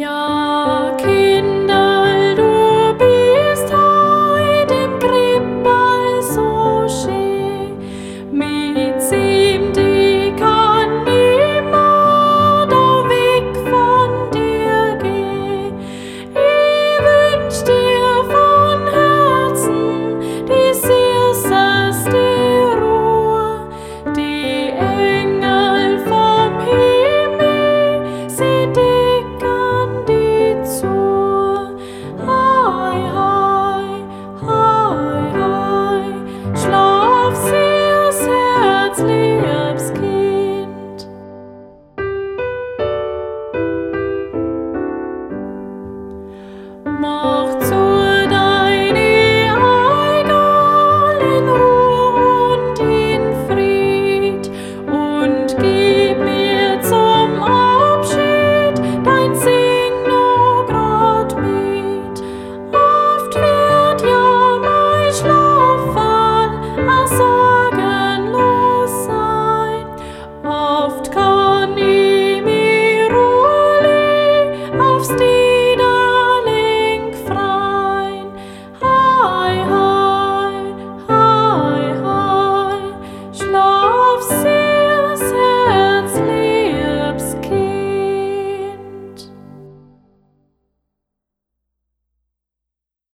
Jakie More.